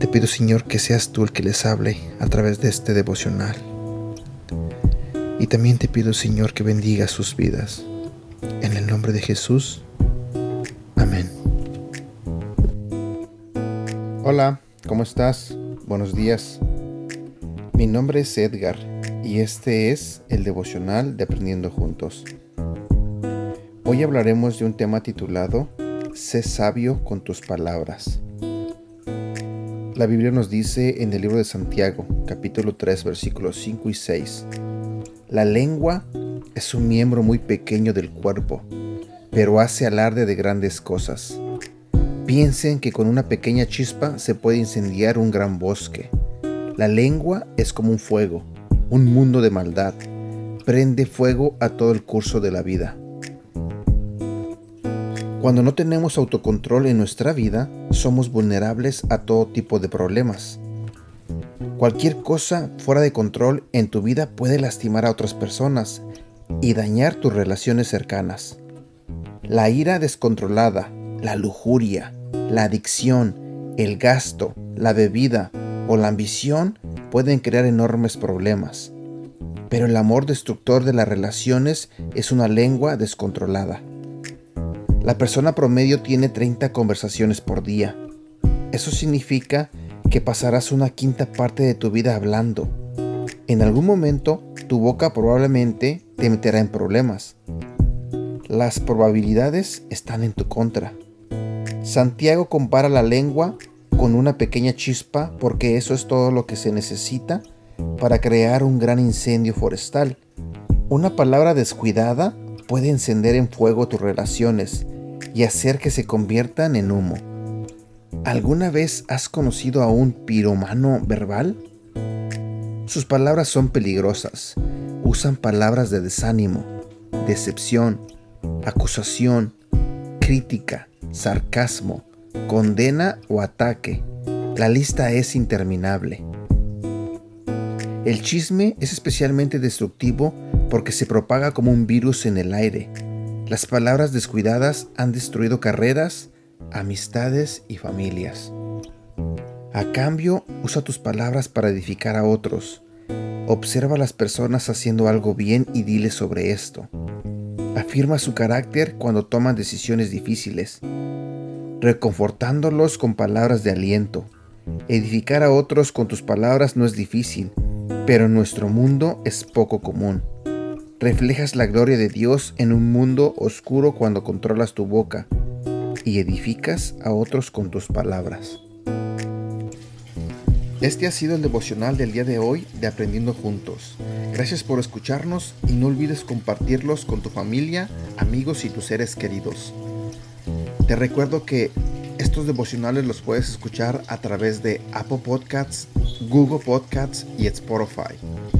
Te pido, Señor, que seas tú el que les hable a través de este devocional. Y también te pido, Señor, que bendiga sus vidas. En el nombre de Jesús. Amén. Hola, ¿cómo estás? Buenos días. Mi nombre es Edgar y este es el devocional de Aprendiendo Juntos. Hoy hablaremos de un tema titulado Sé sabio con tus palabras. La Biblia nos dice en el libro de Santiago, capítulo 3, versículos 5 y 6, La lengua es un miembro muy pequeño del cuerpo, pero hace alarde de grandes cosas. Piensen que con una pequeña chispa se puede incendiar un gran bosque. La lengua es como un fuego, un mundo de maldad. Prende fuego a todo el curso de la vida. Cuando no tenemos autocontrol en nuestra vida, somos vulnerables a todo tipo de problemas. Cualquier cosa fuera de control en tu vida puede lastimar a otras personas y dañar tus relaciones cercanas. La ira descontrolada, la lujuria, la adicción, el gasto, la bebida o la ambición pueden crear enormes problemas. Pero el amor destructor de las relaciones es una lengua descontrolada. La persona promedio tiene 30 conversaciones por día. Eso significa que pasarás una quinta parte de tu vida hablando. En algún momento, tu boca probablemente te meterá en problemas. Las probabilidades están en tu contra. Santiago compara la lengua con una pequeña chispa porque eso es todo lo que se necesita para crear un gran incendio forestal. Una palabra descuidada puede encender en fuego tus relaciones y hacer que se conviertan en humo. ¿Alguna vez has conocido a un piromano verbal? Sus palabras son peligrosas. Usan palabras de desánimo, decepción, acusación, crítica, sarcasmo, condena o ataque. La lista es interminable. El chisme es especialmente destructivo porque se propaga como un virus en el aire. Las palabras descuidadas han destruido carreras, amistades y familias. A cambio, usa tus palabras para edificar a otros. Observa a las personas haciendo algo bien y dile sobre esto. Afirma su carácter cuando toman decisiones difíciles, reconfortándolos con palabras de aliento. Edificar a otros con tus palabras no es difícil, pero en nuestro mundo es poco común. Reflejas la gloria de Dios en un mundo oscuro cuando controlas tu boca y edificas a otros con tus palabras. Este ha sido el devocional del día de hoy de Aprendiendo Juntos. Gracias por escucharnos y no olvides compartirlos con tu familia, amigos y tus seres queridos. Te recuerdo que estos devocionales los puedes escuchar a través de Apple Podcasts, Google Podcasts y Spotify.